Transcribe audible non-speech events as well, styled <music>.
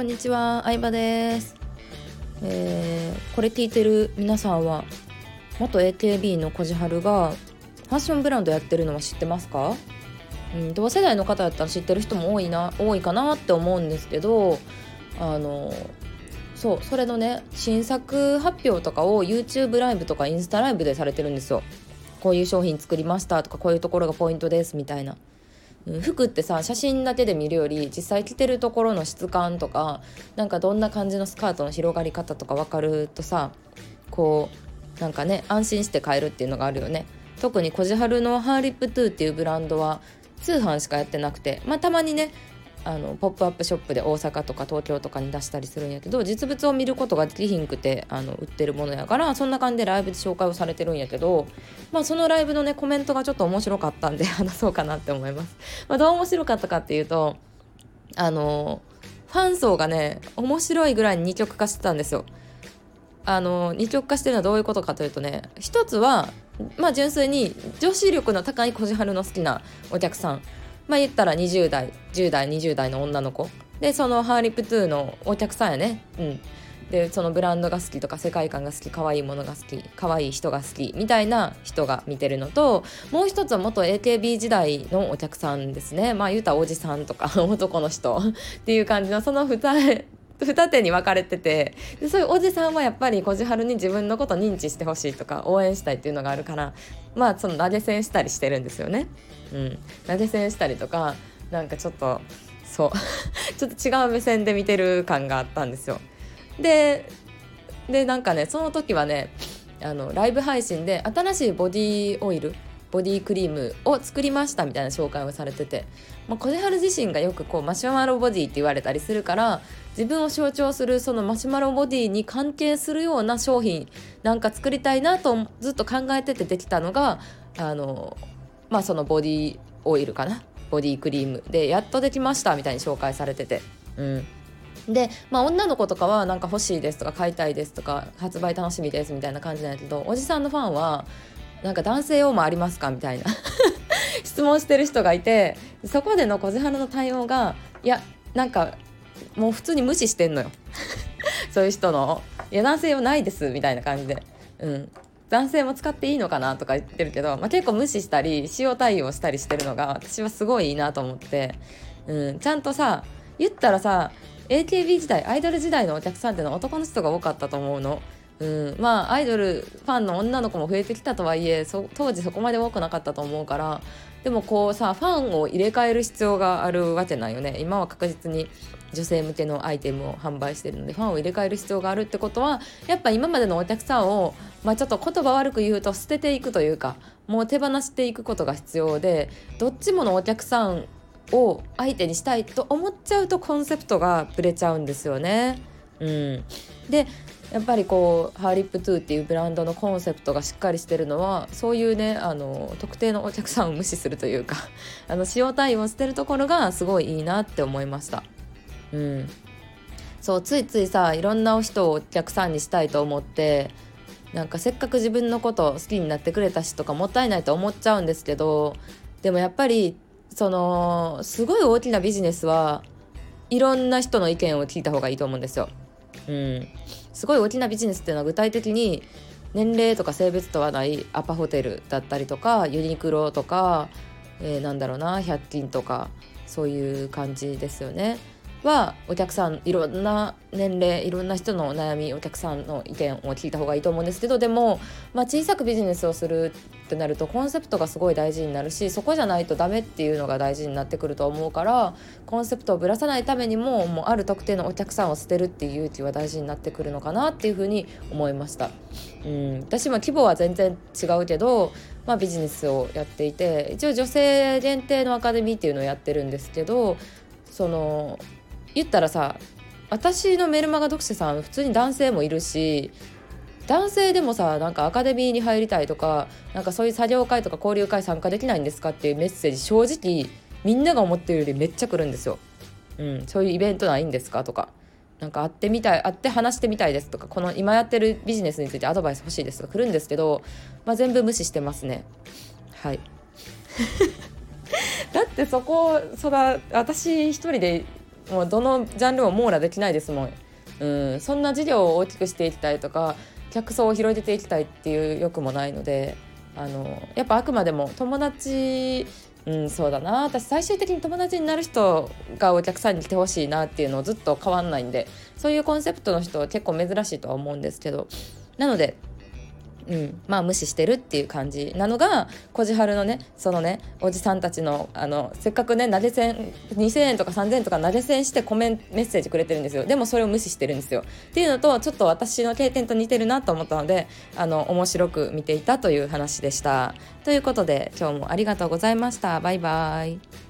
こんにちは、相葉です、えー、これ聞いてる皆さんは元 AKB のこじはるがファッションブランドやってるのは知ってますか、うん、同世代の方だったら知ってる人も多いな多いかなって思うんですけどあのそうそれのね新作発表とかを YouTube ライブとかインスタライブでされてるんですよ。こういう商品作りましたとかこういうところがポイントですみたいな。服ってさ写真だけで見るより実際着てるところの質感とかなんかどんな感じのスカートの広がり方とか分かるとさこうなんかね安心して買えるっていうのがあるよね。特にこじはるのハーリップトゥーっていうブランドは通販しかやってなくてまあたまにねあのポップアップショップで大阪とか東京とかに出したりするんやけど実物を見ることができひんくてあの売ってるものやからそんな感じでライブで紹介をされてるんやけど、まあ、そのライブのねコメントがちょっと面白かったんで <laughs> 話そうかなって思います。まあ、どう面白かったかっていうとあのファン層がね面白いぐらいに二極化してたんですよ。あの二極化してるのはどういうことかというとね一つはまあ純粋に女子力の高いこじはるの好きなお客さんまあ言ったら20代10代20代の女の子。でそのハーリップトゥーのお客さんやね。うん。でそのブランドが好きとか世界観が好き可愛いものが好き可愛い人が好きみたいな人が見てるのともう一つは元 AKB 時代のお客さんですね。まあ言うたらおじさんとか <laughs> 男の人っていう感じのその2二手に分かれててでそういうおじさんはやっぱりこじはるに自分のこと認知してほしいとか応援したいっていうのがあるからまあその投げ銭したりしてるんですよね。うん、投げ銭したりとかなんかちょっとそう <laughs> ちょっと違う目線で見てる感があったんですよ。ででなんかねその時はねあのライブ配信で新しいボディオイルボディクリームを作りましたみたいな紹介をされてて、まあ、小はる自身がよくこうマシュマロボディって言われたりするから自分を象徴するそのマシュマロボディに関係するような商品なんか作りたいなとずっと考えててできたのがあのまあそのボディオイルかな？ボディクリームでやっとできましたみたいに紹介されてて。うんで、まあ、女の子とかはなんか欲しいですとか買いたいですとか発売楽しみですみたいな感じなんやけどおじさんのファンはなんか男性用もありますかみたいな。<laughs> 質問してる人がいてそこでの小じはるの対応がいやなんかもう普通に無視してんのよ。<laughs> そういう人の「いや男性用ないです」みたいな感じで。うん。男性も使っていいのかなとか言ってるけど、まあ、結構無視したり使用対応したりしてるのが私はすごいいいなと思って、うん、ちゃんとさ言ったらさ AKB 時代アイドル時代のお客さんってのは男の人が多かったと思うの。うん、まあアイドルファンの女の子も増えてきたとはいえ当時そこまで多くなかったと思うからでもこうさファンを入れ替える必要があるわけないよね。今は確実に女性向けのアイテムを販売してるのでファンを入れ替える必要があるってことはやっぱ今までのお客さんを、まあ、ちょっと言葉悪く言うと捨てていくというかもう手放していくことが必要でどっちものお客さんを相手にしたいと思っちゃうとコンセプトがぶれちゃうんですよね。うん、でやっぱりこうハーリップトゥーっていうブランドのコンセプトがしっかりしてるのはそういうねあの特定のお客さんを無視するというか <laughs> あの使用対応してるところがすごいいいなって思いました。うん、そうついついさいろんな人をお客さんにしたいと思ってなんかせっかく自分のこと好きになってくれたしとかもったいないと思っちゃうんですけどでもやっぱりそのすごい大きなビジネスはいろんな人の意見を聞いた方がいいと思うんですよ。うん、すごい大きなビジネスっていうのは具体的に年齢とか性別とはないアパホテルだったりとかユニクロとか、えー、なんだろうな100均とかそういう感じですよね。はお客さんいろんな年齢いろんな人の悩みお客さんの意見を聞いた方がいいと思うんですけどでも、まあ、小さくビジネスをするってなるとコンセプトがすごい大事になるしそこじゃないとダメっていうのが大事になってくると思うからコンセプトをぶらさないためにももうある特定のお客さんを捨てるっていう勇気は大事になってくるのかなっていうふうに思いました。うん私も規模は全然違うけどまあ、ビジネスをやっていて一応女性限定のアカデミーっていうのをやってるんですけどその言ったらさ私のメルマガ読者さん普通に男性もいるし男性でもさなんかアカデミーに入りたいとかなんかそういう作業会とか交流会参加できないんですかっていうメッセージ正直みんなが思ってるよりめっちゃ来るんですよ。うん、そういうイベントないんですかとか。なんか会ってみたい会って話してみたいですとかこの今やってるビジネスについてアドバイス欲しいですとか来るんですけど、まあ、全部無視してますね。はい。<laughs> だってそこそら私一人でもうどのジャンルも網羅できないですもん。うん、そんな事業を大きくしていきたいとか客層を広げていきたいっていう欲もないのであのやっぱあくまでも友達。うんそうだな。私最終的に友達になる人がお客さんに来てほしいなっていうのをずっと変わんないんでそういうコンセプトの人は結構珍しいとは思うんですけど。なのでうん、まあ無視してるっていう感じなのがこじはるのねそのねおじさんたちのあのせっかくね投げ銭2,000円とか3,000円とか投げ銭してコメンメッセージくれてるんですよ。でもそれを無視してるんですよ。っていうのとちょっと私の経験と似てるなと思ったのであの面白く見ていたという話でした。ということで今日もありがとうございました。バイバーイ。